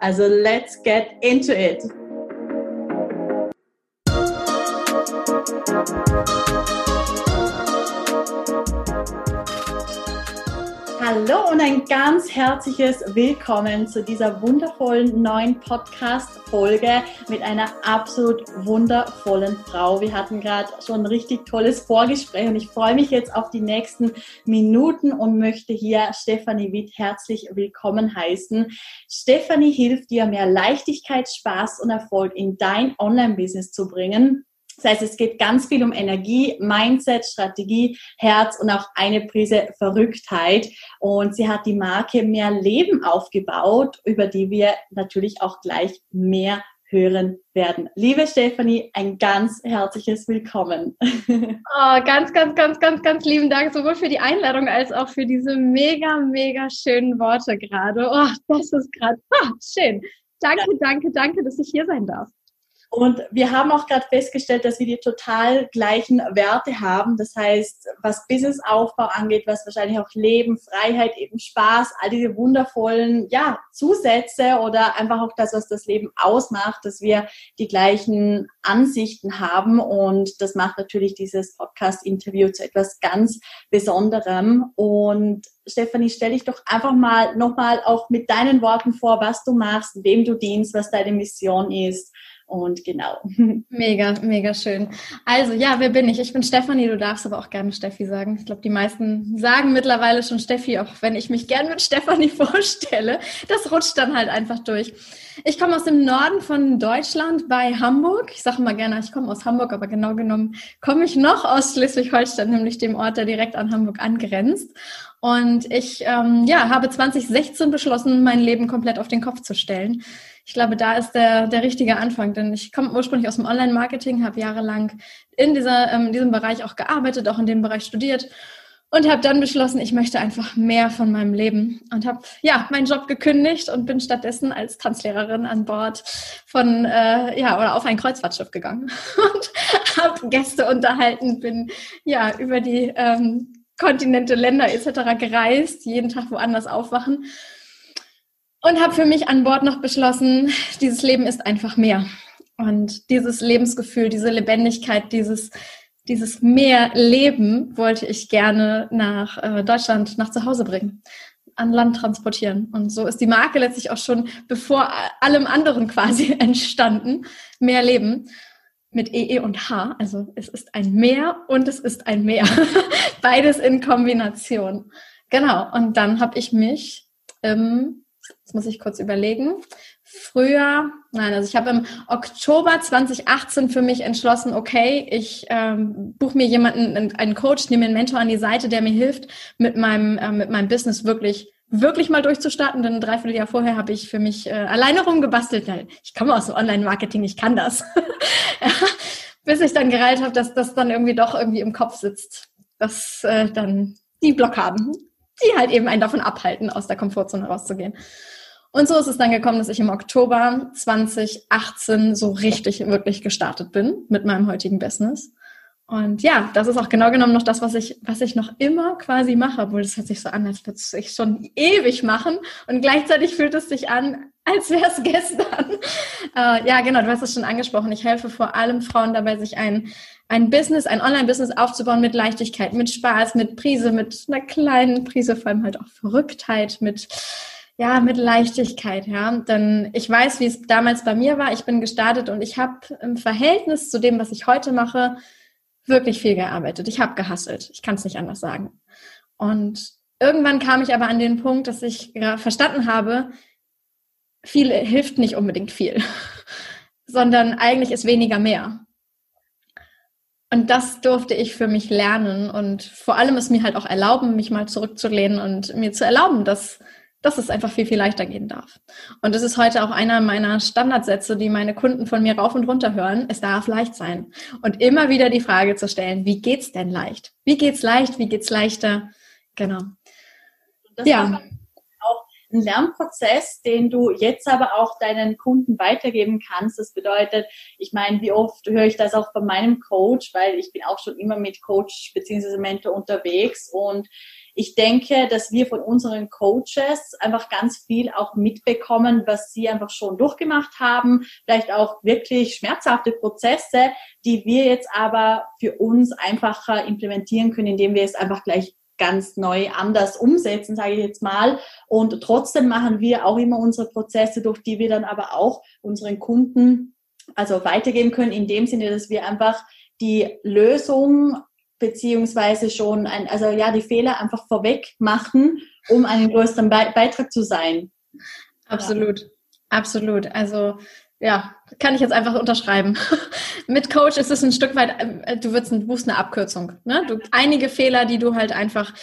Also let's get into it! Ein ganz herzliches Willkommen zu dieser wundervollen neuen Podcast-Folge mit einer absolut wundervollen Frau. Wir hatten gerade schon ein richtig tolles Vorgespräch und ich freue mich jetzt auf die nächsten Minuten und möchte hier Stefanie Witt herzlich willkommen heißen. Stefanie hilft dir, mehr Leichtigkeit, Spaß und Erfolg in dein Online-Business zu bringen das heißt, es geht ganz viel um Energie, Mindset, Strategie, Herz und auch eine Prise Verrücktheit. Und sie hat die Marke Mehr Leben aufgebaut, über die wir natürlich auch gleich mehr hören werden. Liebe Stefanie, ein ganz herzliches Willkommen. Oh, ganz, ganz, ganz, ganz, ganz lieben Dank sowohl für die Einladung als auch für diese mega, mega schönen Worte gerade. Oh, das ist gerade oh, schön. Danke, danke, danke, dass ich hier sein darf. Und wir haben auch gerade festgestellt, dass wir die total gleichen Werte haben. Das heißt, was Businessaufbau angeht, was wahrscheinlich auch Leben, Freiheit, eben Spaß, all diese wundervollen ja, Zusätze oder einfach auch das, was das Leben ausmacht, dass wir die gleichen Ansichten haben. Und das macht natürlich dieses Podcast-Interview zu etwas ganz Besonderem. Und Stefanie, stell dich doch einfach mal nochmal auch mit deinen Worten vor, was du machst, wem du dienst, was deine Mission ist und genau. Mega, mega schön. Also ja, wer bin ich? Ich bin Stefanie, du darfst aber auch gerne Steffi sagen. Ich glaube, die meisten sagen mittlerweile schon Steffi, auch wenn ich mich gern mit Stefanie vorstelle. Das rutscht dann halt einfach durch. Ich komme aus dem Norden von Deutschland bei Hamburg. Ich sage mal gerne, ich komme aus Hamburg, aber genau genommen komme ich noch aus Schleswig-Holstein, nämlich dem Ort, der direkt an Hamburg angrenzt. Und ich ähm, ja, habe 2016 beschlossen, mein Leben komplett auf den Kopf zu stellen. Ich glaube, da ist der, der richtige Anfang, denn ich komme ursprünglich aus dem Online-Marketing, habe jahrelang in dieser, ähm, diesem Bereich auch gearbeitet, auch in dem Bereich studiert und habe dann beschlossen, ich möchte einfach mehr von meinem Leben und habe ja meinen Job gekündigt und bin stattdessen als Tanzlehrerin an Bord von äh, ja oder auf ein Kreuzfahrtschiff gegangen und habe Gäste unterhalten, bin ja über die ähm, Kontinente, Länder etc. gereist, jeden Tag woanders aufwachen und habe für mich an Bord noch beschlossen, dieses Leben ist einfach mehr. Und dieses Lebensgefühl, diese Lebendigkeit, dieses, dieses mehr Leben wollte ich gerne nach äh, Deutschland, nach zu Hause bringen, an Land transportieren. Und so ist die Marke letztlich auch schon bevor allem anderen quasi entstanden. Mehr Leben mit EE e und H. Also es ist ein Meer und es ist ein Meer. Beides in Kombination. Genau. Und dann habe ich mich ähm, Jetzt muss ich kurz überlegen. Früher, nein, also ich habe im Oktober 2018 für mich entschlossen, okay, ich ähm, buche mir jemanden, einen Coach, nehme einen Mentor an die Seite, der mir hilft, mit meinem, äh, mit meinem Business wirklich wirklich mal durchzustarten, denn ein Dreivierteljahr vorher habe ich für mich äh, alleine rumgebastelt. Ich komme aus dem Online-Marketing, ich kann das. bis ich dann gereilt habe, dass das dann irgendwie doch irgendwie im Kopf sitzt, dass äh, dann die Blockaden die halt eben einen davon abhalten, aus der Komfortzone rauszugehen. Und so ist es dann gekommen, dass ich im Oktober 2018 so richtig, wirklich gestartet bin mit meinem heutigen Business. Und ja, das ist auch genau genommen noch das, was ich, was ich noch immer quasi mache, obwohl das hört sich so an, als würde ich schon ewig machen. Und gleichzeitig fühlt es sich an, als wäre es gestern. Äh, ja, genau, du hast es schon angesprochen. Ich helfe vor allem Frauen dabei, sich ein ein Business, ein Online-Business aufzubauen mit Leichtigkeit, mit Spaß, mit Prise, mit einer kleinen Prise, vor allem halt auch Verrücktheit, mit ja, mit Leichtigkeit, ja. Denn ich weiß, wie es damals bei mir war. Ich bin gestartet und ich habe im Verhältnis zu dem, was ich heute mache, wirklich viel gearbeitet. Ich habe gehasselt. Ich kann es nicht anders sagen. Und irgendwann kam ich aber an den Punkt, dass ich verstanden habe, viel hilft nicht unbedingt viel, sondern eigentlich ist weniger mehr. Und das durfte ich für mich lernen und vor allem es mir halt auch erlauben, mich mal zurückzulehnen und mir zu erlauben, dass dass es einfach viel, viel leichter gehen darf. Und das ist heute auch einer meiner Standardsätze, die meine Kunden von mir rauf und runter hören. Es darf leicht sein. Und immer wieder die Frage zu stellen, wie geht's denn leicht? Wie geht's leicht? Wie geht's leichter? Genau. Das ja. Auch ein Lernprozess, den du jetzt aber auch deinen Kunden weitergeben kannst. Das bedeutet, ich meine, wie oft höre ich das auch von meinem Coach, weil ich bin auch schon immer mit Coach bzw. Mentor unterwegs und ich denke, dass wir von unseren Coaches einfach ganz viel auch mitbekommen, was sie einfach schon durchgemacht haben, vielleicht auch wirklich schmerzhafte Prozesse, die wir jetzt aber für uns einfacher implementieren können, indem wir es einfach gleich ganz neu anders umsetzen, sage ich jetzt mal. Und trotzdem machen wir auch immer unsere Prozesse, durch die wir dann aber auch unseren Kunden also weitergeben können, in dem Sinne, dass wir einfach die Lösung beziehungsweise schon ein, also ja, die Fehler einfach vorweg machen, um einen größeren Be Beitrag zu sein. Absolut, ja. absolut. Also ja, kann ich jetzt einfach unterschreiben. Mit Coach ist es ein Stück weit, äh, du wirst, du buchst eine Abkürzung. Ne? Du, einige Fehler, die du halt einfach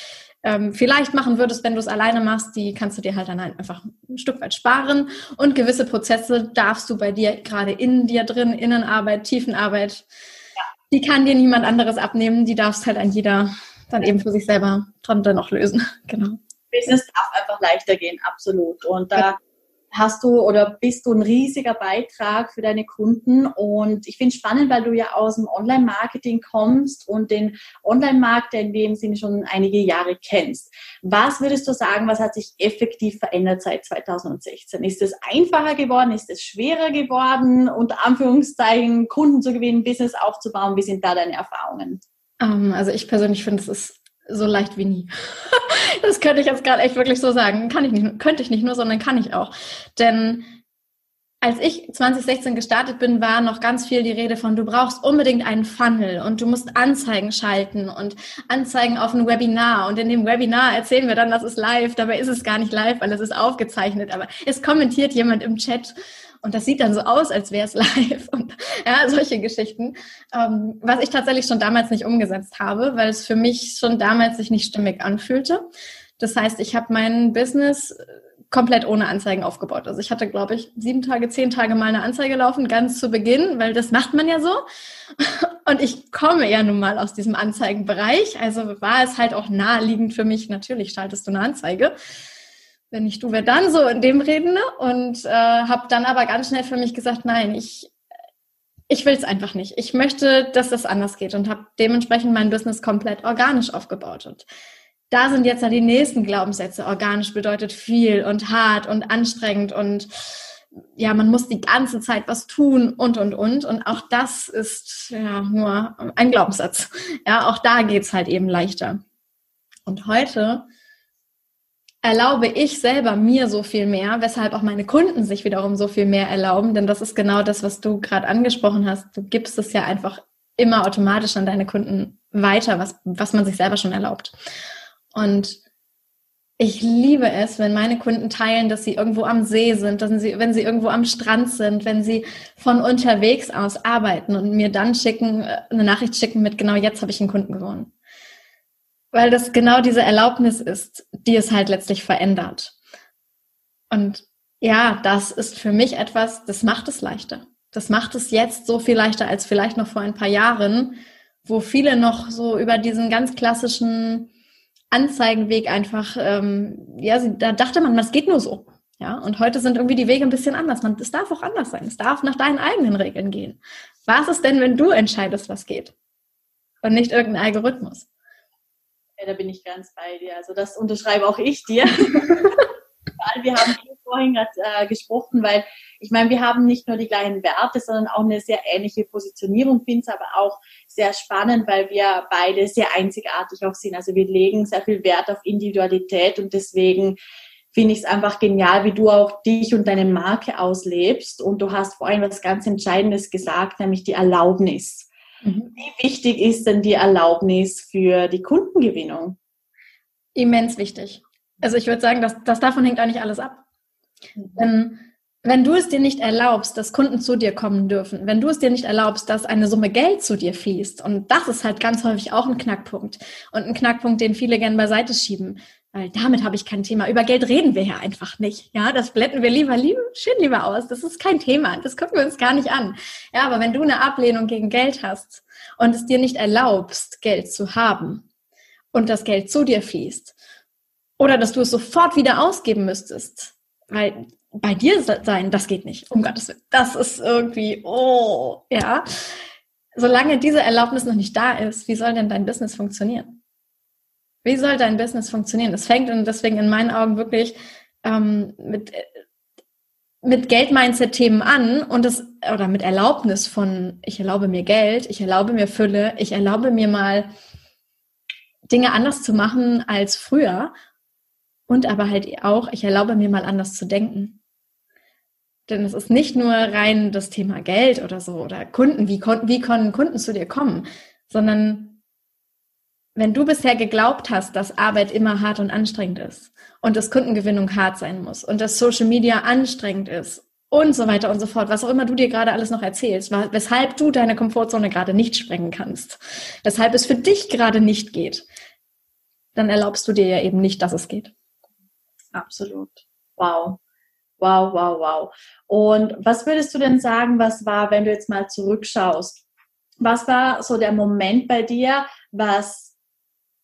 ähm, vielleicht machen würdest, wenn du es alleine machst, die kannst du dir halt dann halt einfach ein Stück weit sparen. Und gewisse Prozesse darfst du bei dir gerade in dir drin, Innenarbeit, Tiefenarbeit, die kann dir niemand anderes abnehmen. Die darfst halt an jeder dann eben für sich selber dran dann auch lösen. Genau. Business darf einfach leichter gehen, absolut. Und da hast du oder bist du ein riesiger Beitrag für deine Kunden. Und ich finde es spannend, weil du ja aus dem Online-Marketing kommst und den Online-Markt in dem Sinne schon einige Jahre kennst. Was würdest du sagen, was hat sich effektiv verändert seit 2016? Ist es einfacher geworden? Ist es schwerer geworden? Unter Anführungszeichen Kunden zu gewinnen, Business aufzubauen? Wie sind da deine Erfahrungen? Ähm, also ich persönlich finde, es ist so leicht wie nie. das könnte ich jetzt gerade echt wirklich so sagen. Kann ich nicht, könnte ich nicht nur, sondern kann ich auch. Denn als ich 2016 gestartet bin, war noch ganz viel die Rede von, du brauchst unbedingt einen Funnel und du musst Anzeigen schalten und Anzeigen auf ein Webinar. Und in dem Webinar erzählen wir dann, das ist live. Dabei ist es gar nicht live, weil es ist aufgezeichnet. Aber es kommentiert jemand im Chat und das sieht dann so aus, als wäre es live und ja, solche Geschichten, ähm, was ich tatsächlich schon damals nicht umgesetzt habe, weil es für mich schon damals sich nicht stimmig anfühlte. Das heißt, ich habe mein Business äh, komplett ohne Anzeigen aufgebaut. Also ich hatte, glaube ich, sieben Tage, zehn Tage mal eine Anzeige laufen, ganz zu Beginn, weil das macht man ja so. Und ich komme ja nun mal aus diesem Anzeigenbereich, also war es halt auch naheliegend für mich, natürlich schaltest du eine Anzeige wenn nicht du, wer dann so in dem Reden. Ne? Und äh, habe dann aber ganz schnell für mich gesagt, nein, ich, ich will es einfach nicht. Ich möchte, dass das anders geht und habe dementsprechend mein Business komplett organisch aufgebaut. Und da sind jetzt ja die nächsten Glaubenssätze. Organisch bedeutet viel und hart und anstrengend und ja, man muss die ganze Zeit was tun und, und, und. Und auch das ist ja nur ein Glaubenssatz. Ja, auch da geht's halt eben leichter. Und heute erlaube ich selber mir so viel mehr, weshalb auch meine Kunden sich wiederum so viel mehr erlauben, denn das ist genau das, was du gerade angesprochen hast. Du gibst es ja einfach immer automatisch an deine Kunden weiter, was, was man sich selber schon erlaubt. Und ich liebe es, wenn meine Kunden teilen, dass sie irgendwo am See sind, dass sie, wenn sie irgendwo am Strand sind, wenn sie von unterwegs aus arbeiten und mir dann schicken, äh, eine Nachricht schicken mit genau jetzt habe ich einen Kunden gewonnen weil das genau diese Erlaubnis ist, die es halt letztlich verändert. Und ja, das ist für mich etwas, das macht es leichter. Das macht es jetzt so viel leichter als vielleicht noch vor ein paar Jahren, wo viele noch so über diesen ganz klassischen Anzeigenweg einfach, ähm, ja, da dachte man, das geht nur so. Ja, und heute sind irgendwie die Wege ein bisschen anders. Man, es darf auch anders sein. Es darf nach deinen eigenen Regeln gehen. Was ist denn, wenn du entscheidest, was geht? Und nicht irgendein Algorithmus? Ja, da bin ich ganz bei dir. Also das unterschreibe auch ich dir. wir haben vorhin gerade äh, gesprochen, weil ich meine, wir haben nicht nur die gleichen Werte, sondern auch eine sehr ähnliche Positionierung. Finde es aber auch sehr spannend, weil wir beide sehr einzigartig auch sind. Also wir legen sehr viel Wert auf Individualität und deswegen finde ich es einfach genial, wie du auch dich und deine Marke auslebst. Und du hast vorhin was ganz Entscheidendes gesagt, nämlich die Erlaubnis. Mhm. Wie wichtig ist denn die Erlaubnis für die Kundengewinnung? Immens wichtig. Also ich würde sagen, dass, dass davon hängt eigentlich alles ab. Mhm. Denn wenn du es dir nicht erlaubst, dass Kunden zu dir kommen dürfen, wenn du es dir nicht erlaubst, dass eine Summe Geld zu dir fließt, und das ist halt ganz häufig auch ein Knackpunkt und ein Knackpunkt, den viele gern beiseite schieben. Weil damit habe ich kein Thema. Über Geld reden wir ja einfach nicht. Ja, das blenden wir lieber, lieber schön lieber aus. Das ist kein Thema. Das gucken wir uns gar nicht an. Ja, aber wenn du eine Ablehnung gegen Geld hast und es dir nicht erlaubst, Geld zu haben und das Geld zu dir fließt oder dass du es sofort wieder ausgeben müsstest, weil bei dir sein, das geht nicht. Um Gottes Willen. Das ist irgendwie, oh, ja. Solange diese Erlaubnis noch nicht da ist, wie soll denn dein Business funktionieren? Wie soll dein Business funktionieren? Es fängt und deswegen in meinen Augen wirklich ähm, mit, mit Geld-Mindset-Themen an und das, oder mit Erlaubnis von, ich erlaube mir Geld, ich erlaube mir Fülle, ich erlaube mir mal Dinge anders zu machen als früher und aber halt auch, ich erlaube mir mal anders zu denken. Denn es ist nicht nur rein das Thema Geld oder so oder Kunden, wie, wie können Kunden zu dir kommen, sondern wenn du bisher geglaubt hast, dass Arbeit immer hart und anstrengend ist und dass Kundengewinnung hart sein muss und dass Social Media anstrengend ist und so weiter und so fort, was auch immer du dir gerade alles noch erzählst, weshalb du deine Komfortzone gerade nicht sprengen kannst, weshalb es für dich gerade nicht geht, dann erlaubst du dir ja eben nicht, dass es geht. Absolut. Wow. Wow, wow, wow. Und was würdest du denn sagen, was war, wenn du jetzt mal zurückschaust? Was war so der Moment bei dir, was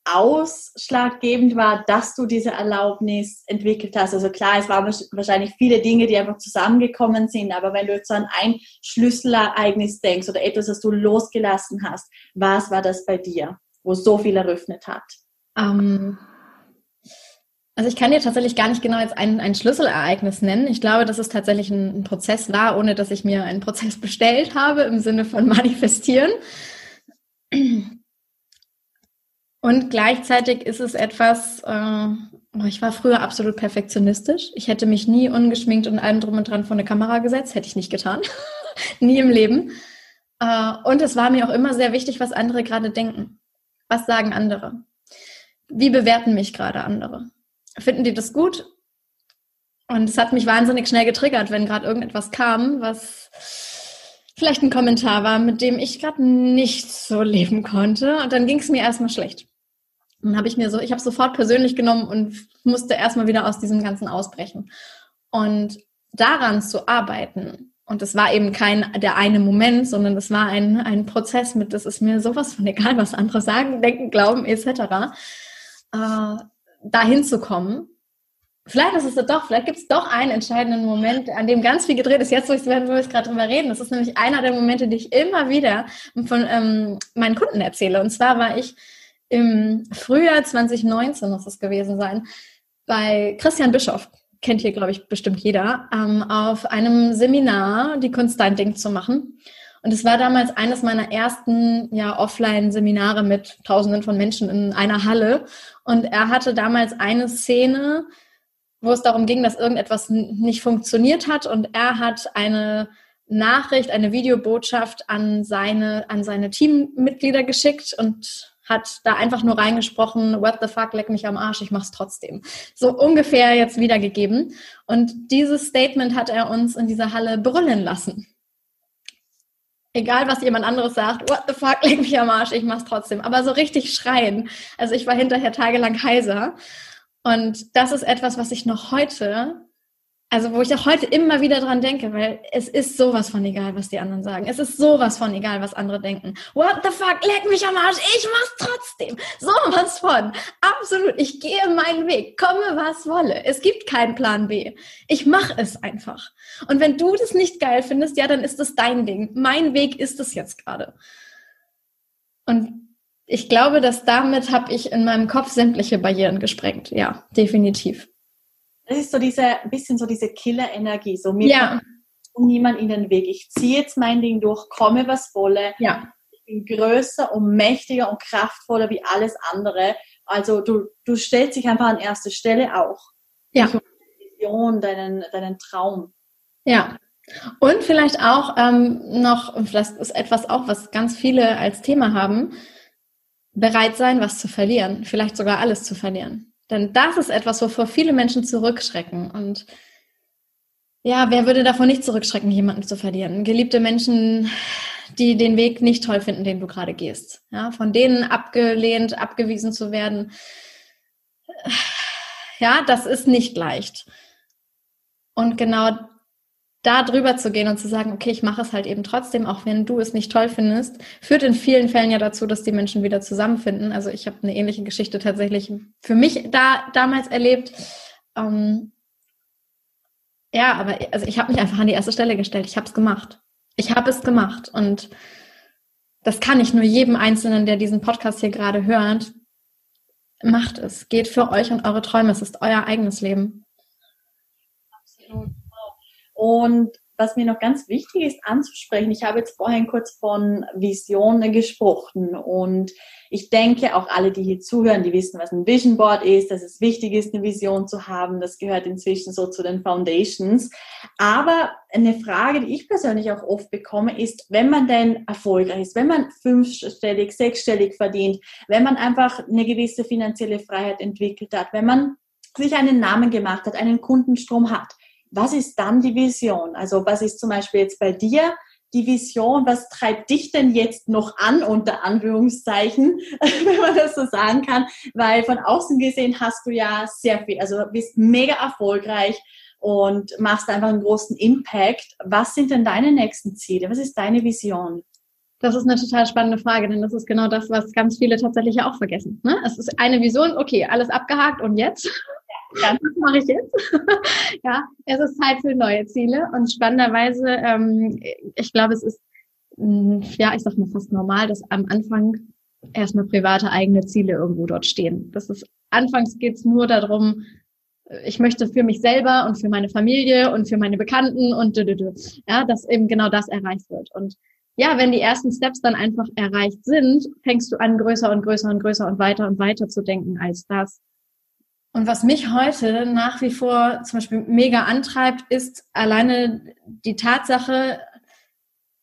ausschlaggebend war, dass du diese Erlaubnis entwickelt hast? Also klar, es waren wahrscheinlich viele Dinge, die einfach zusammengekommen sind, aber wenn du jetzt an ein Schlüsselereignis denkst oder etwas, das du losgelassen hast, was war das bei dir, wo so viel eröffnet hat? Ähm, also ich kann dir tatsächlich gar nicht genau jetzt ein, ein Schlüsselereignis nennen. Ich glaube, dass es tatsächlich ein, ein Prozess war, ohne dass ich mir einen Prozess bestellt habe im Sinne von manifestieren. Und gleichzeitig ist es etwas, äh, ich war früher absolut perfektionistisch. Ich hätte mich nie ungeschminkt und allem drum und dran vor eine Kamera gesetzt, hätte ich nicht getan. nie im Leben. Äh, und es war mir auch immer sehr wichtig, was andere gerade denken. Was sagen andere? Wie bewerten mich gerade andere? Finden die das gut? Und es hat mich wahnsinnig schnell getriggert, wenn gerade irgendetwas kam, was vielleicht ein Kommentar war, mit dem ich gerade nicht so leben konnte. Und dann ging es mir erstmal schlecht. Dann habe ich mir so, ich habe sofort persönlich genommen und musste erstmal wieder aus diesem Ganzen ausbrechen. Und daran zu arbeiten, und es war eben kein der eine Moment, sondern es war ein, ein Prozess mit, das ist mir sowas von egal, was andere sagen, denken, glauben, etc., äh, dahin zu kommen. Vielleicht ist es doch, vielleicht gibt es doch einen entscheidenden Moment, an dem ganz viel gedreht ist. Jetzt, wo ich, wo ich gerade drüber reden, das ist nämlich einer der Momente, die ich immer wieder von ähm, meinen Kunden erzähle. Und zwar war ich im Frühjahr 2019 muss es gewesen sein, bei Christian Bischoff, kennt hier, glaube ich, bestimmt jeder, ähm, auf einem Seminar die Kunst dein Ding zu machen. Und es war damals eines meiner ersten ja, Offline-Seminare mit Tausenden von Menschen in einer Halle. Und er hatte damals eine Szene, wo es darum ging, dass irgendetwas nicht funktioniert hat. Und er hat eine Nachricht, eine Videobotschaft an seine, an seine Teammitglieder geschickt und hat da einfach nur reingesprochen, what the fuck, leck mich am Arsch, ich mach's trotzdem. So ungefähr jetzt wiedergegeben. Und dieses Statement hat er uns in dieser Halle brüllen lassen. Egal, was jemand anderes sagt, what the fuck, leck mich am Arsch, ich mach's trotzdem. Aber so richtig schreien. Also ich war hinterher tagelang heiser. Und das ist etwas, was ich noch heute also wo ich auch heute immer wieder dran denke, weil es ist sowas von egal, was die anderen sagen. Es ist sowas von egal, was andere denken. What the fuck, leck mich am Arsch, ich mach's trotzdem. Sowas von. Absolut, ich gehe meinen Weg, komme was wolle. Es gibt keinen Plan B. Ich mach es einfach. Und wenn du das nicht geil findest, ja, dann ist es dein Ding. Mein Weg ist es jetzt gerade. Und ich glaube, dass damit habe ich in meinem Kopf sämtliche Barrieren gesprengt. Ja, definitiv das ist so diese, ein bisschen so diese Killer-Energie. So mir ja. niemand in den Weg. Ich ziehe jetzt mein Ding durch, komme was wolle. Ja. Ich bin größer und mächtiger und kraftvoller wie alles andere. Also du, du stellst dich einfach an erste Stelle auch. Ja. Deine Vision, deinen, deinen Traum. Ja. Und vielleicht auch ähm, noch, vielleicht ist etwas auch, was ganz viele als Thema haben, bereit sein, was zu verlieren, vielleicht sogar alles zu verlieren. Denn das ist etwas, wovor viele Menschen zurückschrecken. Und ja, wer würde davon nicht zurückschrecken, jemanden zu verlieren? Geliebte Menschen, die den Weg nicht toll finden, den du gerade gehst. Ja, von denen abgelehnt, abgewiesen zu werden. Ja, das ist nicht leicht. Und genau da drüber zu gehen und zu sagen, okay, ich mache es halt eben trotzdem, auch wenn du es nicht toll findest, führt in vielen Fällen ja dazu, dass die Menschen wieder zusammenfinden. Also ich habe eine ähnliche Geschichte tatsächlich für mich da damals erlebt. Ähm, ja, aber also ich habe mich einfach an die erste Stelle gestellt. Ich habe es gemacht. Ich habe es gemacht und das kann ich nur jedem Einzelnen, der diesen Podcast hier gerade hört. Macht es. Geht für euch und eure Träume. Es ist euer eigenes Leben. Absolut. Und was mir noch ganz wichtig ist anzusprechen, ich habe jetzt vorhin kurz von Visionen gesprochen und ich denke, auch alle, die hier zuhören, die wissen, was ein Vision Board ist, dass es wichtig ist, eine Vision zu haben. Das gehört inzwischen so zu den Foundations. Aber eine Frage, die ich persönlich auch oft bekomme, ist, wenn man denn erfolgreich ist, wenn man fünfstellig, sechsstellig verdient, wenn man einfach eine gewisse finanzielle Freiheit entwickelt hat, wenn man sich einen Namen gemacht hat, einen Kundenstrom hat, was ist dann die Vision? Also was ist zum Beispiel jetzt bei dir die Vision? Was treibt dich denn jetzt noch an, unter Anführungszeichen, wenn man das so sagen kann? Weil von außen gesehen hast du ja sehr viel, also bist mega erfolgreich und machst einfach einen großen Impact. Was sind denn deine nächsten Ziele? Was ist deine Vision? Das ist eine total spannende Frage, denn das ist genau das, was ganz viele tatsächlich auch vergessen. Ne? Es ist eine Vision, okay, alles abgehakt und jetzt? Ja, das mache ich jetzt. ja, es ist Zeit für neue Ziele und spannenderweise, ähm, ich glaube, es ist, mh, mm, ja, ich sag mal fast normal, dass am Anfang erstmal private eigene Ziele irgendwo dort stehen. Das ist, anfangs geht's nur darum, ich möchte für mich selber und für meine Familie und für meine Bekannten und ja, dass eben genau das erreicht wird. Und ja, wenn die ersten Steps dann einfach erreicht sind, fängst du an, größer und größer und größer und weiter und weiter zu denken als das. Und was mich heute nach wie vor zum Beispiel mega antreibt, ist alleine die Tatsache,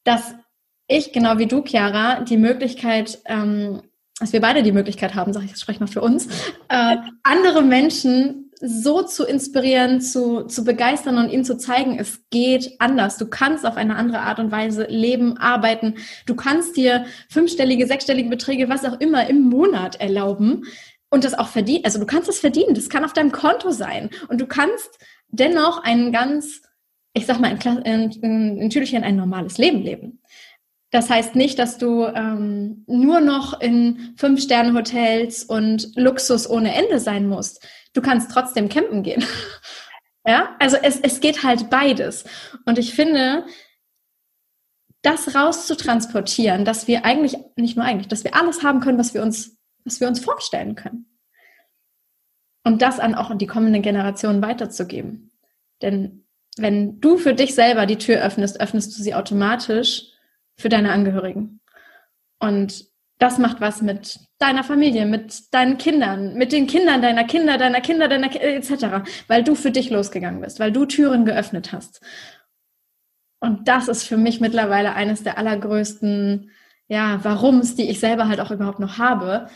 dass ich, genau wie du, Chiara, die Möglichkeit, ähm, dass wir beide die Möglichkeit haben, sage ich, das spreche mal für uns, äh, andere Menschen so zu inspirieren, zu, zu begeistern und ihnen zu zeigen, es geht anders. Du kannst auf eine andere Art und Weise leben, arbeiten. Du kannst dir fünfstellige, sechsstellige Beträge, was auch immer, im Monat erlauben und das auch verdienen. Also du kannst es verdienen. Das kann auf deinem Konto sein. Und du kannst dennoch ein ganz, ich sag mal, in Tüdelchen ein normales Leben leben. Das heißt nicht, dass du ähm, nur noch in Fünf-Sterne-Hotels und Luxus ohne Ende sein musst. Du kannst trotzdem campen gehen. ja, also es, es geht halt beides. Und ich finde, das rauszutransportieren, dass wir eigentlich, nicht nur eigentlich, dass wir alles haben können, was wir uns was wir uns vorstellen können. Und das an auch an die kommenden Generationen weiterzugeben. Denn wenn du für dich selber die Tür öffnest, öffnest du sie automatisch für deine Angehörigen. Und das macht was mit deiner Familie, mit deinen Kindern, mit den Kindern deiner Kinder, deiner Kinder, deiner Kinder, etc., weil du für dich losgegangen bist, weil du Türen geöffnet hast. Und das ist für mich mittlerweile eines der allergrößten, ja, Warums, die ich selber halt auch überhaupt noch habe,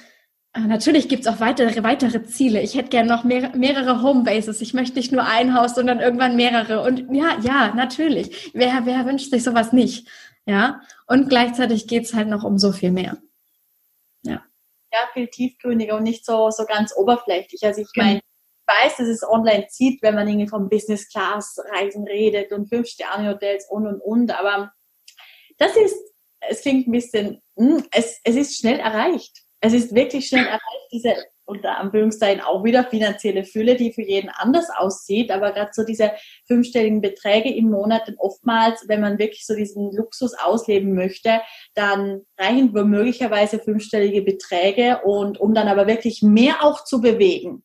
äh, natürlich gibt's auch weitere, weitere Ziele. Ich hätte gern noch mehr, mehrere Homebases. Ich möchte nicht nur ein Haus, sondern irgendwann mehrere. Und ja, ja, natürlich. Wer, wer wünscht sich sowas nicht? Ja. Und gleichzeitig geht's halt noch um so viel mehr. Ja. Ja, viel tiefgründiger und nicht so, so ganz oberflächlich. Also ich genau. meine, ich weiß, dass es online zieht, wenn man irgendwie vom Business Class Reisen redet und Fünf-Sterne-Hotels und und und. Aber das ist, es klingt ein bisschen, hm, es, es ist schnell erreicht es ist wirklich schnell erreicht, diese unter Anführungszeichen auch wieder finanzielle Fülle, die für jeden anders aussieht, aber gerade so diese fünfstelligen Beträge im Monat, denn oftmals, wenn man wirklich so diesen Luxus ausleben möchte, dann reichen möglicherweise fünfstellige Beträge. Und um dann aber wirklich mehr auch zu bewegen,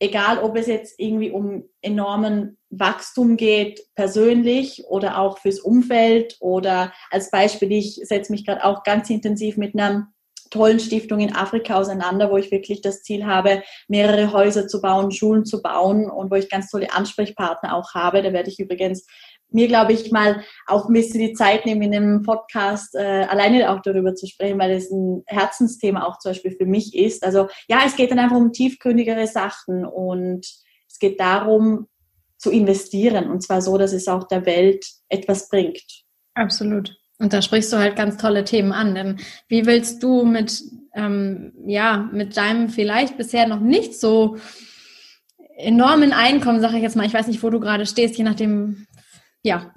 egal ob es jetzt irgendwie um enormen Wachstum geht, persönlich oder auch fürs Umfeld oder als Beispiel, ich setze mich gerade auch ganz intensiv mit einem tollen Stiftung in Afrika auseinander, wo ich wirklich das Ziel habe, mehrere Häuser zu bauen, Schulen zu bauen und wo ich ganz tolle Ansprechpartner auch habe. Da werde ich übrigens mir, glaube ich, mal auch ein bisschen die Zeit nehmen, in einem Podcast äh, alleine auch darüber zu sprechen, weil es ein Herzensthema auch zum Beispiel für mich ist. Also ja, es geht dann einfach um tiefgründigere Sachen und es geht darum, zu investieren und zwar so, dass es auch der Welt etwas bringt. Absolut. Und da sprichst du halt ganz tolle Themen an. Denn wie willst du mit, ähm, ja, mit deinem vielleicht bisher noch nicht so enormen Einkommen, sage ich jetzt mal, ich weiß nicht, wo du gerade stehst, je nachdem, ja,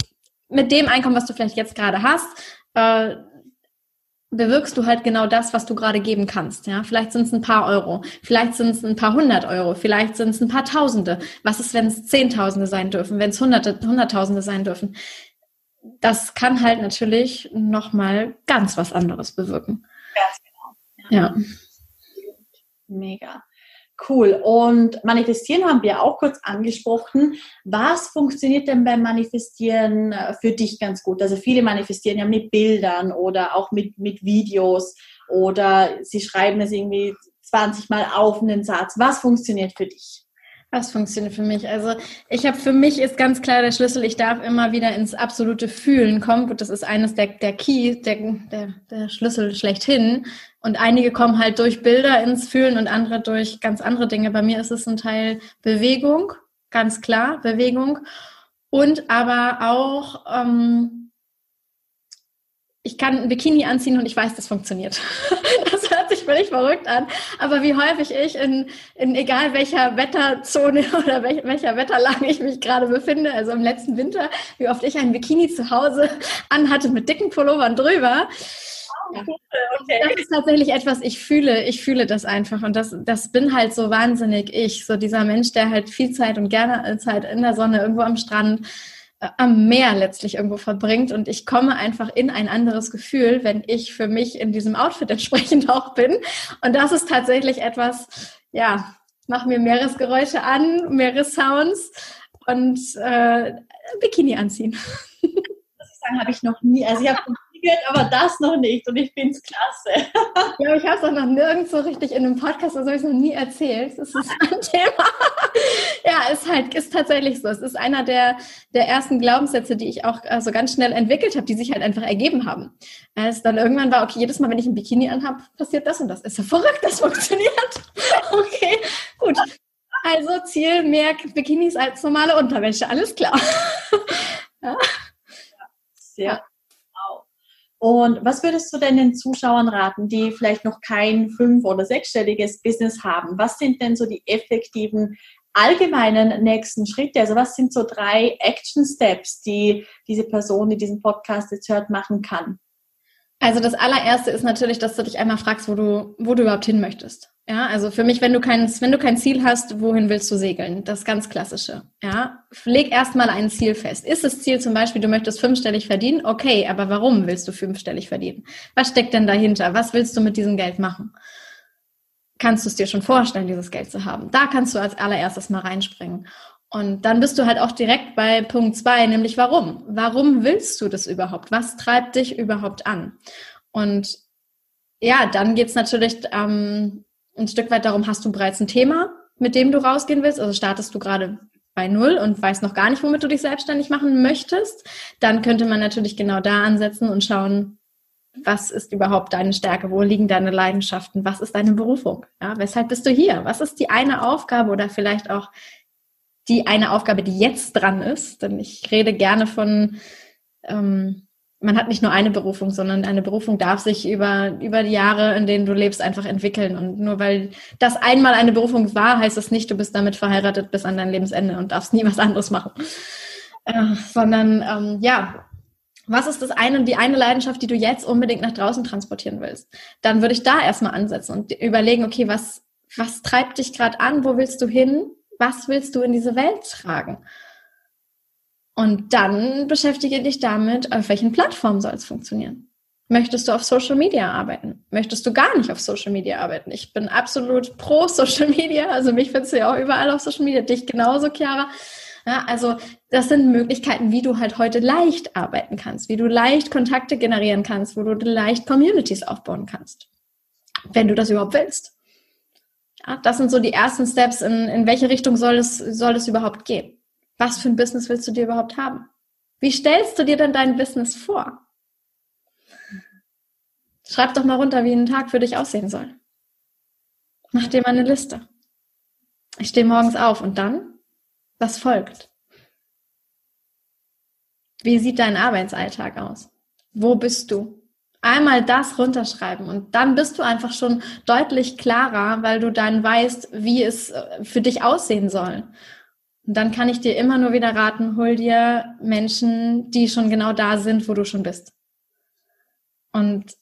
mit dem Einkommen, was du vielleicht jetzt gerade hast, äh, bewirkst du halt genau das, was du gerade geben kannst. Ja, vielleicht sind es ein paar Euro, vielleicht sind es ein paar hundert Euro, vielleicht sind es ein paar Tausende. Was ist, wenn es Zehntausende sein dürfen, wenn es Hunderte, Hunderttausende sein dürfen? Das kann halt natürlich noch mal ganz was anderes bewirken. Ganz genau. Ja. ja. Mega. Cool. Und Manifestieren haben wir auch kurz angesprochen. Was funktioniert denn beim Manifestieren äh, für dich ganz gut? Also viele manifestieren ja mit Bildern oder auch mit, mit Videos oder sie schreiben es irgendwie 20 Mal auf einen Satz. Was funktioniert für dich? Was funktioniert für mich? Also ich habe für mich ist ganz klar der Schlüssel, ich darf immer wieder ins absolute Fühlen kommen. Und das ist eines der, der Key, der, der, der Schlüssel schlechthin. Und einige kommen halt durch Bilder ins Fühlen und andere durch ganz andere Dinge. Bei mir ist es ein Teil Bewegung, ganz klar, Bewegung. Und aber auch, ähm, ich kann ein Bikini anziehen und ich weiß, das funktioniert. das hört sich völlig verrückt an. Aber wie häufig ich in, in egal welcher Wetterzone oder welch, welcher Wetterlage ich mich gerade befinde, also im letzten Winter, wie oft ich ein Bikini zu Hause anhatte mit dicken Pullovern drüber. Ja. Okay. Das ist tatsächlich etwas, ich fühle, ich fühle das einfach. Und das, das bin halt so wahnsinnig ich. So dieser Mensch, der halt viel Zeit und gerne Zeit in der Sonne, irgendwo am Strand, am Meer letztlich irgendwo verbringt. Und ich komme einfach in ein anderes Gefühl, wenn ich für mich in diesem Outfit entsprechend auch bin. Und das ist tatsächlich etwas, ja, mach mir Meeresgeräusche an, Meeressounds und äh, Bikini anziehen. Das habe ich noch nie. Also ich habe gehört, aber das noch nicht und ich finde es klasse. Ja, ich habe es auch noch nirgends so richtig in einem Podcast, also habe ich es noch nie erzählt. Das ist ein Thema. Ja, ist halt, ist tatsächlich so. Es ist einer der, der ersten Glaubenssätze, die ich auch so also ganz schnell entwickelt habe, die sich halt einfach ergeben haben. Als dann irgendwann war, okay, jedes Mal, wenn ich ein Bikini anhabe, passiert das und das. Ist ja verrückt, das funktioniert. Okay, gut. Also Ziel mehr Bikinis als normale Unterwäsche, alles klar. Ja. Sehr und was würdest du denn den Zuschauern raten, die vielleicht noch kein fünf- oder sechsstelliges Business haben? Was sind denn so die effektiven allgemeinen nächsten Schritte? Also was sind so drei Action Steps, die diese Person, die diesen Podcast jetzt hört, machen kann? Also das allererste ist natürlich, dass du dich einmal fragst, wo du, wo du überhaupt hin möchtest. Ja, also für mich, wenn du kein, wenn du kein Ziel hast, wohin willst du segeln? Das ganz klassische. Ja, leg erstmal ein Ziel fest. Ist das Ziel zum Beispiel, du möchtest fünfstellig verdienen? Okay, aber warum willst du fünfstellig verdienen? Was steckt denn dahinter? Was willst du mit diesem Geld machen? Kannst du es dir schon vorstellen, dieses Geld zu haben? Da kannst du als allererstes mal reinspringen. Und dann bist du halt auch direkt bei Punkt zwei, nämlich warum? Warum willst du das überhaupt? Was treibt dich überhaupt an? Und ja, dann geht's natürlich ähm, ein Stück weit darum, hast du bereits ein Thema, mit dem du rausgehen willst? Also startest du gerade bei Null und weißt noch gar nicht, womit du dich selbstständig machen möchtest, dann könnte man natürlich genau da ansetzen und schauen, was ist überhaupt deine Stärke? Wo liegen deine Leidenschaften? Was ist deine Berufung? Ja, weshalb bist du hier? Was ist die eine Aufgabe oder vielleicht auch die eine Aufgabe, die jetzt dran ist. Denn ich rede gerne von, ähm, man hat nicht nur eine Berufung, sondern eine Berufung darf sich über, über die Jahre, in denen du lebst, einfach entwickeln. Und nur weil das einmal eine Berufung war, heißt das nicht, du bist damit verheiratet bis an dein Lebensende und darfst nie was anderes machen. Äh, sondern ähm, ja, was ist das eine, die eine Leidenschaft, die du jetzt unbedingt nach draußen transportieren willst? Dann würde ich da erstmal ansetzen und überlegen, okay, was, was treibt dich gerade an? Wo willst du hin? Was willst du in diese Welt tragen? Und dann beschäftige dich damit, auf welchen Plattformen soll es funktionieren. Möchtest du auf Social Media arbeiten? Möchtest du gar nicht auf Social Media arbeiten? Ich bin absolut pro Social Media. Also mich findest du ja auch überall auf Social Media. Dich genauso, Chiara. Ja, also das sind Möglichkeiten, wie du halt heute leicht arbeiten kannst, wie du leicht Kontakte generieren kannst, wo du leicht Communities aufbauen kannst, wenn du das überhaupt willst. Ja, das sind so die ersten Steps. In, in welche Richtung soll es, soll es überhaupt gehen? Was für ein Business willst du dir überhaupt haben? Wie stellst du dir denn dein Business vor? Schreib doch mal runter, wie ein Tag für dich aussehen soll. Mach dir mal eine Liste. Ich stehe morgens auf und dann? Was folgt? Wie sieht dein Arbeitsalltag aus? Wo bist du? Einmal das runterschreiben und dann bist du einfach schon deutlich klarer, weil du dann weißt, wie es äh, für dich aussehen soll. Und dann kann ich dir immer nur wieder raten, hol dir Menschen, die schon genau da sind, wo du schon bist. Und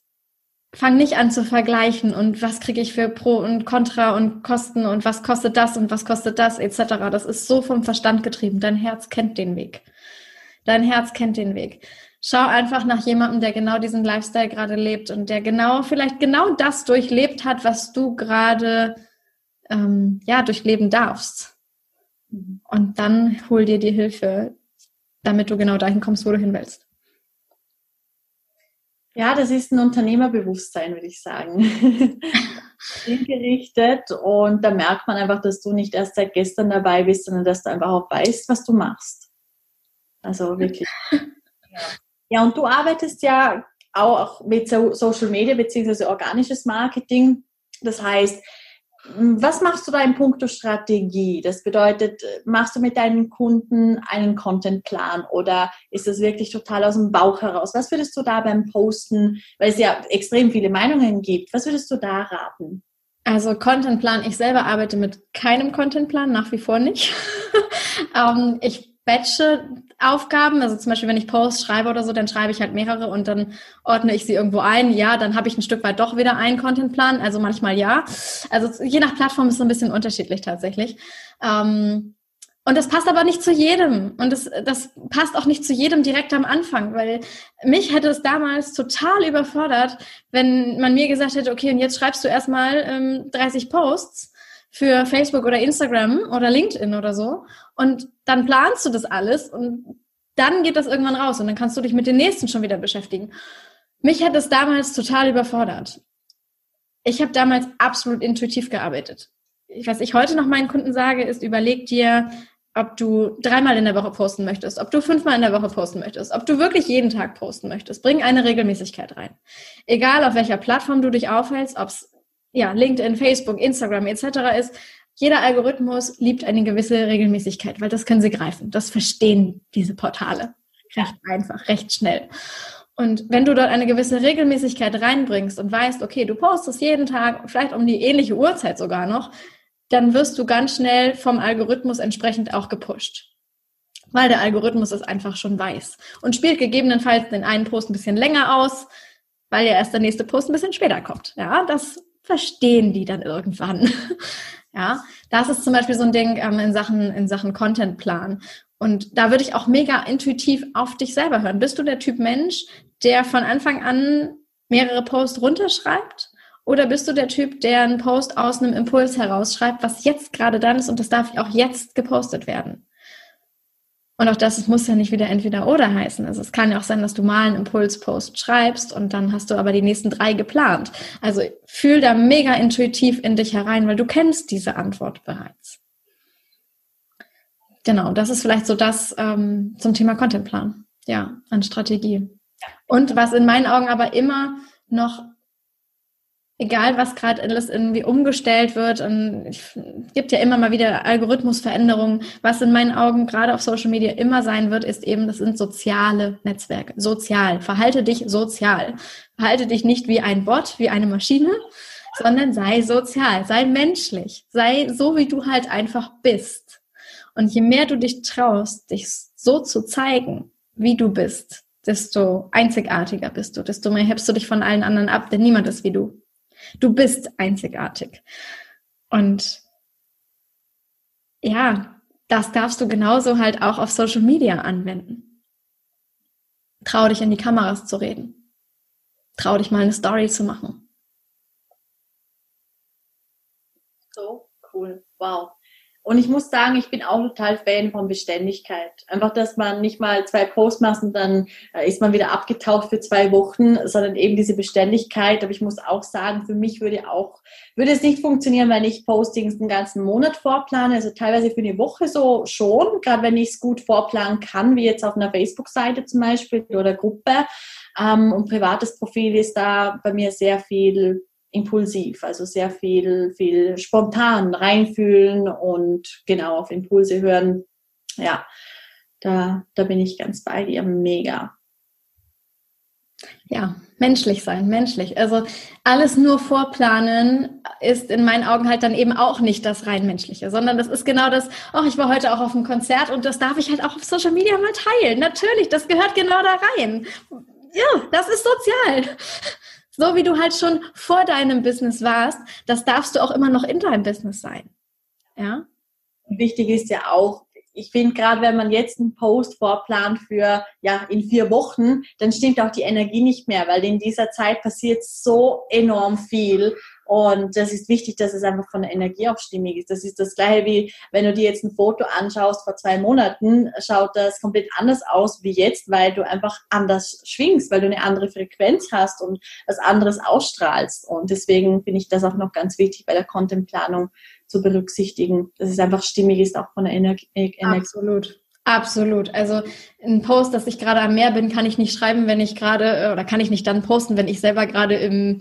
fang nicht an zu vergleichen und was kriege ich für Pro und Contra und Kosten und was kostet das und was kostet das etc. Das ist so vom Verstand getrieben. Dein Herz kennt den Weg. Dein Herz kennt den Weg. Schau einfach nach jemandem, der genau diesen Lifestyle gerade lebt und der genau, vielleicht genau das durchlebt hat, was du gerade ähm, ja durchleben darfst. Und dann hol dir die Hilfe, damit du genau dahin kommst, wo du hin willst. Ja, das ist ein Unternehmerbewusstsein, würde ich sagen. Hingerichtet und da merkt man einfach, dass du nicht erst seit gestern dabei bist, sondern dass du einfach auch weißt, was du machst. Also wirklich. Ja. Ja, und du arbeitest ja auch mit Social Media beziehungsweise organisches Marketing. Das heißt, was machst du da in puncto Strategie? Das bedeutet, machst du mit deinen Kunden einen Contentplan oder ist das wirklich total aus dem Bauch heraus? Was würdest du da beim Posten, weil es ja extrem viele Meinungen gibt, was würdest du da raten? Also Contentplan, ich selber arbeite mit keinem Contentplan, nach wie vor nicht. ähm, ich batche Aufgaben, also zum Beispiel, wenn ich Posts schreibe oder so, dann schreibe ich halt mehrere und dann ordne ich sie irgendwo ein. Ja, dann habe ich ein Stück weit doch wieder einen Contentplan, also manchmal ja. Also je nach Plattform ist es ein bisschen unterschiedlich tatsächlich. Ähm, und das passt aber nicht zu jedem. Und das, das passt auch nicht zu jedem direkt am Anfang, weil mich hätte es damals total überfordert, wenn man mir gesagt hätte, okay, und jetzt schreibst du erstmal ähm, 30 Posts für Facebook oder Instagram oder LinkedIn oder so. Und dann planst du das alles und dann geht das irgendwann raus und dann kannst du dich mit den nächsten schon wieder beschäftigen. Mich hat es damals total überfordert. Ich habe damals absolut intuitiv gearbeitet. Was ich heute noch meinen Kunden sage, ist, überleg dir, ob du dreimal in der Woche posten möchtest, ob du fünfmal in der Woche posten möchtest, ob du wirklich jeden Tag posten möchtest. Bring eine Regelmäßigkeit rein. Egal auf welcher Plattform du dich aufhältst, ob es ja, LinkedIn, Facebook, Instagram etc. ist, jeder Algorithmus liebt eine gewisse Regelmäßigkeit, weil das können sie greifen. Das verstehen diese Portale recht einfach, recht schnell. Und wenn du dort eine gewisse Regelmäßigkeit reinbringst und weißt, okay, du postest jeden Tag, vielleicht um die ähnliche Uhrzeit sogar noch, dann wirst du ganz schnell vom Algorithmus entsprechend auch gepusht. Weil der Algorithmus es einfach schon weiß und spielt gegebenenfalls den einen Post ein bisschen länger aus, weil ja erst der nächste Post ein bisschen später kommt. Ja, das verstehen die dann irgendwann. ja, das ist zum Beispiel so ein Ding ähm, in Sachen, in Sachen Contentplan. Und da würde ich auch mega intuitiv auf dich selber hören. Bist du der Typ Mensch, der von Anfang an mehrere Posts runterschreibt? Oder bist du der Typ, der einen Post aus einem Impuls herausschreibt, was jetzt gerade dann ist und das darf auch jetzt gepostet werden? Und auch das muss ja nicht wieder entweder oder heißen. Also es kann ja auch sein, dass du mal einen Impulspost schreibst und dann hast du aber die nächsten drei geplant. Also fühl da mega intuitiv in dich herein, weil du kennst diese Antwort bereits. Genau, das ist vielleicht so das ähm, zum Thema Contentplan. Ja, an Strategie. Und was in meinen Augen aber immer noch egal was gerade alles irgendwie umgestellt wird und es gibt ja immer mal wieder Algorithmusveränderungen. Was in meinen Augen gerade auf Social Media immer sein wird, ist eben, das sind soziale Netzwerke. Sozial. Verhalte dich sozial. Verhalte dich nicht wie ein Bot, wie eine Maschine, sondern sei sozial, sei menschlich, sei so, wie du halt einfach bist. Und je mehr du dich traust, dich so zu zeigen, wie du bist, desto einzigartiger bist du, desto mehr hebst du dich von allen anderen ab, denn niemand ist wie du. Du bist einzigartig. Und ja, das darfst du genauso halt auch auf Social Media anwenden. Trau dich in die Kameras zu reden. Trau dich mal eine Story zu machen. So cool. Wow. Und ich muss sagen, ich bin auch total Fan von Beständigkeit. Einfach, dass man nicht mal zwei Posts macht und dann äh, ist man wieder abgetaucht für zwei Wochen, sondern eben diese Beständigkeit. Aber ich muss auch sagen, für mich würde auch, würde es nicht funktionieren, wenn ich Postings den ganzen Monat vorplane. Also teilweise für eine Woche so schon, gerade wenn ich es gut vorplanen kann, wie jetzt auf einer Facebook-Seite zum Beispiel oder Gruppe. Ähm, und privates Profil ist da bei mir sehr viel impulsiv, also sehr viel, viel spontan reinfühlen und genau auf Impulse hören. Ja, da, da bin ich ganz bei dir. Mega. Ja, menschlich sein, menschlich. Also alles nur vorplanen ist in meinen Augen halt dann eben auch nicht das rein menschliche, sondern das ist genau das, oh, ich war heute auch auf einem Konzert und das darf ich halt auch auf Social Media mal teilen. Natürlich, das gehört genau da rein. Ja, das ist sozial. So wie du halt schon vor deinem Business warst, das darfst du auch immer noch in deinem Business sein. Ja. Wichtig ist ja auch, ich finde gerade, wenn man jetzt einen Post vorplant für ja in vier Wochen, dann stimmt auch die Energie nicht mehr, weil in dieser Zeit passiert so enorm viel und das ist wichtig, dass es einfach von der Energie auch stimmig ist. Das ist das gleiche wie, wenn du dir jetzt ein Foto anschaust vor zwei Monaten, schaut das komplett anders aus wie jetzt, weil du einfach anders schwingst, weil du eine andere Frequenz hast und was anderes ausstrahlst. Und deswegen finde ich das auch noch ganz wichtig bei der Contentplanung zu berücksichtigen, dass es einfach stimmig ist, auch von der Energie. Absolut. Absolut. Also ein Post, dass ich gerade am Meer bin, kann ich nicht schreiben, wenn ich gerade, oder kann ich nicht dann posten, wenn ich selber gerade im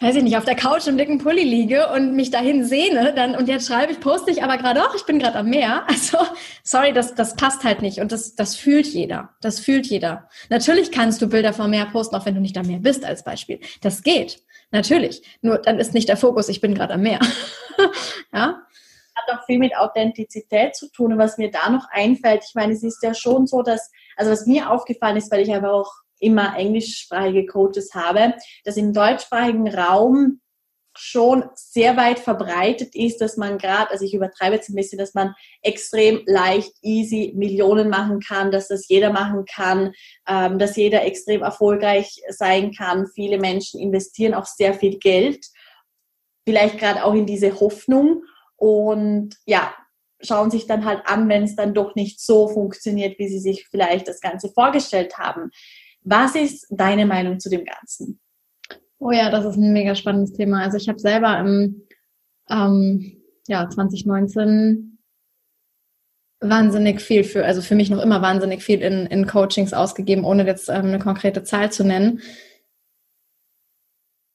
weiß ich nicht, auf der Couch im dicken Pulli liege und mich dahin sehne, dann, und jetzt schreibe ich, poste ich aber gerade auch, ich bin gerade am Meer. Also, sorry, das, das passt halt nicht. Und das, das fühlt jeder. Das fühlt jeder. Natürlich kannst du Bilder vom Meer posten, auch wenn du nicht am Meer bist, als Beispiel. Das geht. Natürlich. Nur dann ist nicht der Fokus, ich bin gerade am Meer. ja hat auch viel mit Authentizität zu tun. Und was mir da noch einfällt, ich meine, es ist ja schon so, dass, also was mir aufgefallen ist, weil ich einfach auch immer englischsprachige Coaches habe, dass im deutschsprachigen Raum schon sehr weit verbreitet ist, dass man gerade, also ich übertreibe jetzt ein bisschen, dass man extrem leicht, easy Millionen machen kann, dass das jeder machen kann, ähm, dass jeder extrem erfolgreich sein kann. Viele Menschen investieren auch sehr viel Geld, vielleicht gerade auch in diese Hoffnung und ja, schauen sich dann halt an, wenn es dann doch nicht so funktioniert, wie sie sich vielleicht das Ganze vorgestellt haben. Was ist deine Meinung zu dem Ganzen? Oh ja, das ist ein mega spannendes Thema. Also ich habe selber im ähm, ja, 2019 wahnsinnig viel für, also für mich noch immer wahnsinnig viel in, in Coachings ausgegeben, ohne jetzt ähm, eine konkrete Zahl zu nennen.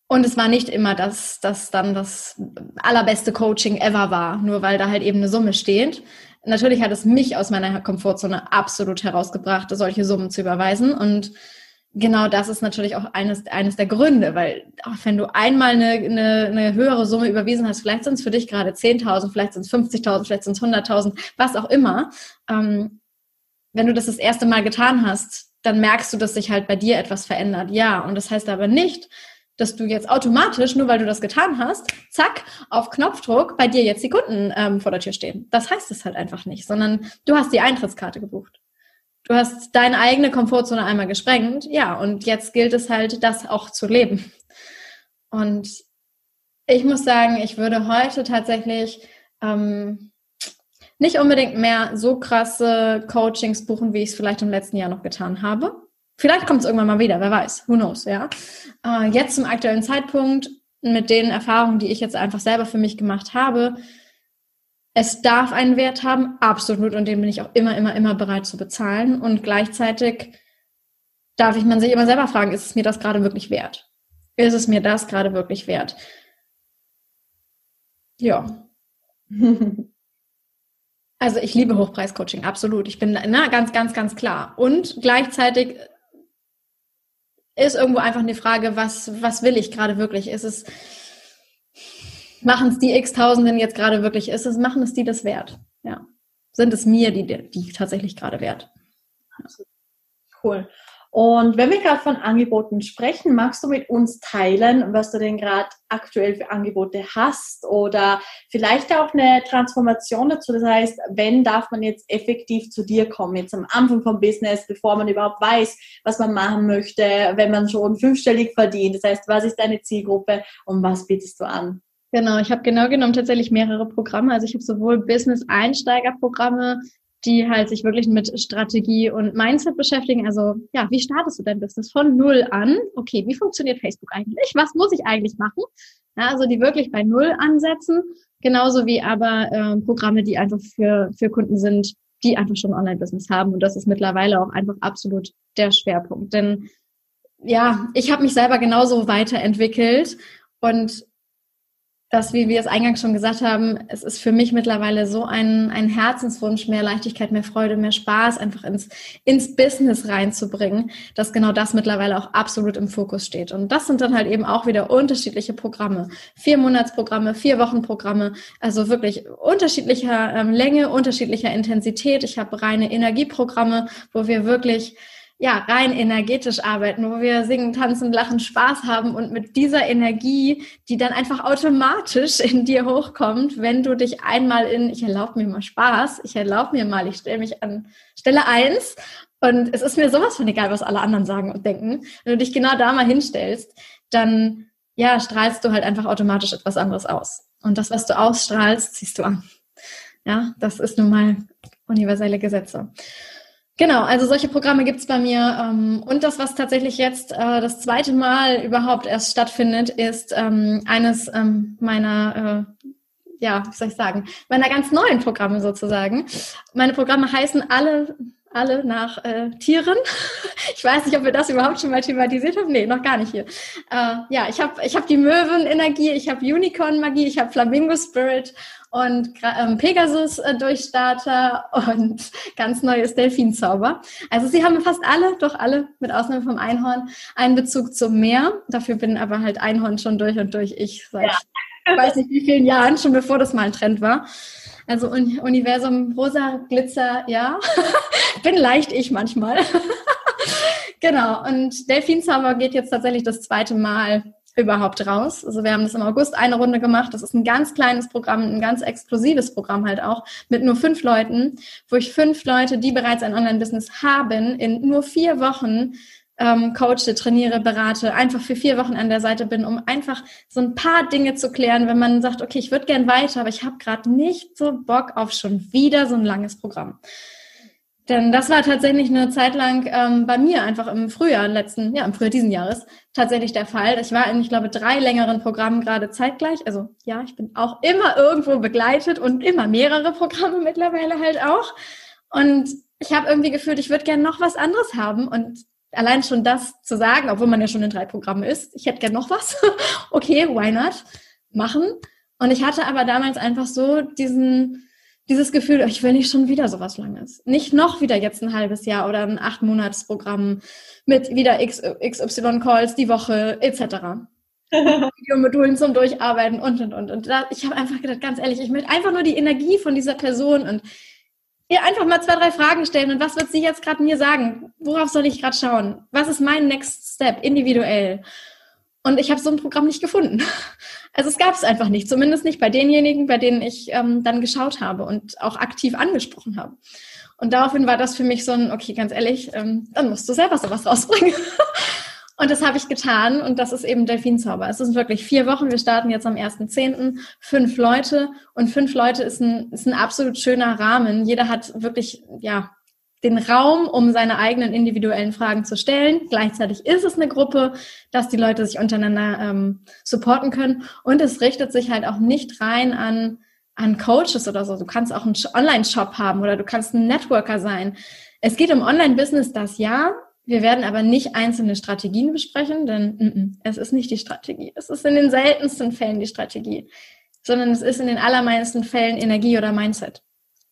Und es war nicht immer das, das dann das allerbeste Coaching ever war, nur weil da halt eben eine Summe steht. Natürlich hat es mich aus meiner Komfortzone absolut herausgebracht, solche Summen zu überweisen. Und genau das ist natürlich auch eines, eines der Gründe, weil auch wenn du einmal eine, eine, eine höhere Summe überwiesen hast, vielleicht sind es für dich gerade 10.000, vielleicht sind es 50.000, vielleicht sind es 100.000, was auch immer. Ähm, wenn du das das erste Mal getan hast, dann merkst du, dass sich halt bei dir etwas verändert. Ja, und das heißt aber nicht, dass du jetzt automatisch, nur weil du das getan hast, zack, auf Knopfdruck bei dir jetzt die Kunden ähm, vor der Tür stehen. Das heißt es halt einfach nicht, sondern du hast die Eintrittskarte gebucht. Du hast deine eigene Komfortzone einmal gesprengt, ja, und jetzt gilt es halt, das auch zu leben. Und ich muss sagen, ich würde heute tatsächlich ähm, nicht unbedingt mehr so krasse Coachings buchen, wie ich es vielleicht im letzten Jahr noch getan habe. Vielleicht kommt es irgendwann mal wieder, wer weiß, who knows, ja. Äh, jetzt zum aktuellen Zeitpunkt, mit den Erfahrungen, die ich jetzt einfach selber für mich gemacht habe, es darf einen Wert haben, absolut, und den bin ich auch immer, immer, immer bereit zu bezahlen. Und gleichzeitig darf ich man sich immer selber fragen, ist es mir das gerade wirklich wert? Ist es mir das gerade wirklich wert? Ja. Also ich liebe Hochpreis-Coaching, absolut. Ich bin na, ganz, ganz, ganz klar. Und gleichzeitig ist irgendwo einfach eine Frage, was, was will ich gerade wirklich? Ist es, machen es die x-Tausenden jetzt gerade wirklich? Ist es, machen es die das wert? Ja. Sind es mir die, die tatsächlich gerade wert? Cool. Und wenn wir gerade von Angeboten sprechen, magst du mit uns teilen, was du denn gerade aktuell für Angebote hast oder vielleicht auch eine Transformation dazu? Das heißt, wenn darf man jetzt effektiv zu dir kommen, jetzt am Anfang vom Business, bevor man überhaupt weiß, was man machen möchte, wenn man schon fünfstellig verdient. Das heißt, was ist deine Zielgruppe und was bietest du an? Genau, ich habe genau genommen tatsächlich mehrere Programme. Also ich habe sowohl Business-Einsteiger-Programme, die halt sich wirklich mit Strategie und Mindset beschäftigen. Also ja, wie startest du dein Business von null an? Okay, wie funktioniert Facebook eigentlich? Was muss ich eigentlich machen? Ja, also die wirklich bei null ansetzen, genauso wie aber äh, Programme, die einfach für, für Kunden sind, die einfach schon Online-Business haben. Und das ist mittlerweile auch einfach absolut der Schwerpunkt. Denn ja, ich habe mich selber genauso weiterentwickelt und dass, wie wir es eingangs schon gesagt haben, es ist für mich mittlerweile so ein, ein Herzenswunsch, mehr Leichtigkeit, mehr Freude, mehr Spaß einfach ins, ins Business reinzubringen, dass genau das mittlerweile auch absolut im Fokus steht. Und das sind dann halt eben auch wieder unterschiedliche Programme. Vier Monatsprogramme, vier Wochenprogramme, also wirklich unterschiedlicher ähm, Länge, unterschiedlicher Intensität. Ich habe reine Energieprogramme, wo wir wirklich ja, rein energetisch arbeiten, wo wir singen, tanzen, lachen, Spaß haben und mit dieser Energie, die dann einfach automatisch in dir hochkommt, wenn du dich einmal in, ich erlaube mir mal Spaß, ich erlaube mir mal, ich stelle mich an Stelle eins und es ist mir sowas von egal, was alle anderen sagen und denken. Wenn du dich genau da mal hinstellst, dann, ja, strahlst du halt einfach automatisch etwas anderes aus. Und das, was du ausstrahlst, ziehst du an. Ja, das ist nun mal universelle Gesetze. Genau, also solche Programme gibt's bei mir. Ähm, und das, was tatsächlich jetzt äh, das zweite Mal überhaupt erst stattfindet, ist ähm, eines ähm, meiner, äh, ja, wie soll ich sagen, meiner ganz neuen Programme sozusagen. Meine Programme heißen alle alle nach äh, Tieren. Ich weiß nicht, ob wir das überhaupt schon mal thematisiert haben. Nee, noch gar nicht hier. Äh, ja, ich habe ich hab die Möwen-Energie, ich habe Unicorn-Magie, ich habe Flamingo-Spirit und ähm, Pegasus-Durchstarter und ganz neues Delfinzauber. Also sie haben fast alle, doch alle, mit Ausnahme vom Einhorn, einen Bezug zum Meer. Dafür bin aber halt Einhorn schon durch und durch ich seit ja. weiß nicht wie vielen Jahren, schon bevor das mal ein Trend war. Also Universum, rosa, Glitzer, ja. bin leicht ich manchmal. genau. Und Delfinzauber geht jetzt tatsächlich das zweite Mal überhaupt raus. Also wir haben das im August eine Runde gemacht. Das ist ein ganz kleines Programm, ein ganz exklusives Programm halt auch, mit nur fünf Leuten, wo ich fünf Leute, die bereits ein Online-Business haben, in nur vier Wochen ähm, coache, trainiere, berate, einfach für vier Wochen an der Seite bin, um einfach so ein paar Dinge zu klären, wenn man sagt, okay, ich würde gern weiter, aber ich habe gerade nicht so Bock auf schon wieder so ein langes Programm. Denn das war tatsächlich eine Zeit lang ähm, bei mir einfach im Frühjahr letzten, ja, im Frühjahr diesen Jahres tatsächlich der Fall. Ich war in, ich glaube, drei längeren Programmen gerade zeitgleich. Also ja, ich bin auch immer irgendwo begleitet und immer mehrere Programme mittlerweile halt auch. Und ich habe irgendwie gefühlt, ich würde gerne noch was anderes haben. Und allein schon das zu sagen, obwohl man ja schon in drei Programmen ist, ich hätte gern noch was. okay, why not? Machen. Und ich hatte aber damals einfach so diesen, dieses Gefühl, ich will nicht schon wieder sowas Langes. Nicht noch wieder jetzt ein halbes Jahr oder ein acht Monats Programm mit wieder XY Calls die Woche etc. Videomodulen zum Durcharbeiten und und und. Und da, ich habe einfach gedacht, ganz ehrlich, ich möchte einfach nur die Energie von dieser Person und ihr einfach mal zwei, drei Fragen stellen und was wird sie jetzt gerade mir sagen? Worauf soll ich gerade schauen? Was ist mein Next Step individuell? Und ich habe so ein Programm nicht gefunden. Also es gab es einfach nicht, zumindest nicht bei denjenigen, bei denen ich ähm, dann geschaut habe und auch aktiv angesprochen habe. Und daraufhin war das für mich so ein, okay, ganz ehrlich, ähm, dann musst du selber sowas rausbringen. Und das habe ich getan und das ist eben Delfinzauber. Es sind wirklich vier Wochen. Wir starten jetzt am 1.10. Fünf Leute und fünf Leute ist ein, ist ein absolut schöner Rahmen. Jeder hat wirklich, ja, den Raum, um seine eigenen individuellen Fragen zu stellen. Gleichzeitig ist es eine Gruppe, dass die Leute sich untereinander ähm, supporten können. Und es richtet sich halt auch nicht rein an, an Coaches oder so. Du kannst auch einen Online-Shop haben oder du kannst ein Networker sein. Es geht um Online-Business, das ja. Wir werden aber nicht einzelne Strategien besprechen, denn mm -mm, es ist nicht die Strategie. Es ist in den seltensten Fällen die Strategie, sondern es ist in den allermeisten Fällen Energie oder Mindset.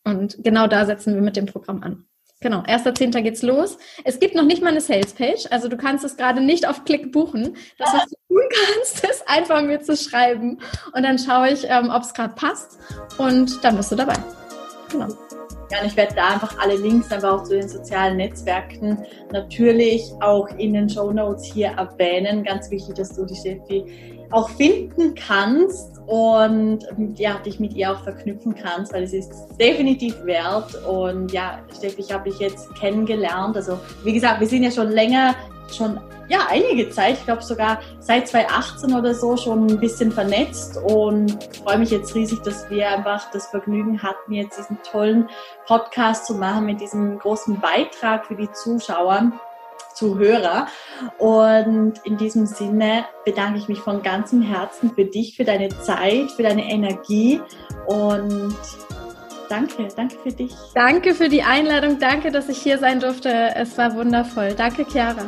Und genau da setzen wir mit dem Programm an. Genau, 1.10. geht's los. Es gibt noch nicht mal eine Salespage, also du kannst es gerade nicht auf Klick buchen. Das, was du tun kannst, ist einfach mir zu schreiben und dann schaue ich, ähm, ob es gerade passt und dann bist du dabei. Genau. Und ich werde da einfach alle Links einfach auch zu den sozialen Netzwerken natürlich auch in den Show Notes hier erwähnen. Ganz wichtig, dass du die Steffi auch finden kannst und ja, dich mit ihr auch verknüpfen kannst, weil es ist definitiv wert. Und ja, Steffi, ich habe dich jetzt kennengelernt. Also wie gesagt, wir sind ja schon länger, schon ja einige Zeit, ich glaube sogar seit 2018 oder so schon ein bisschen vernetzt und freue mich jetzt riesig, dass wir einfach das Vergnügen hatten, jetzt diesen tollen Podcast zu machen mit diesem großen Beitrag für die Zuschauer. Zuhörer. Und in diesem Sinne bedanke ich mich von ganzem Herzen für dich, für deine Zeit, für deine Energie und danke, danke für dich. Danke für die Einladung, danke, dass ich hier sein durfte. Es war wundervoll. Danke, Chiara.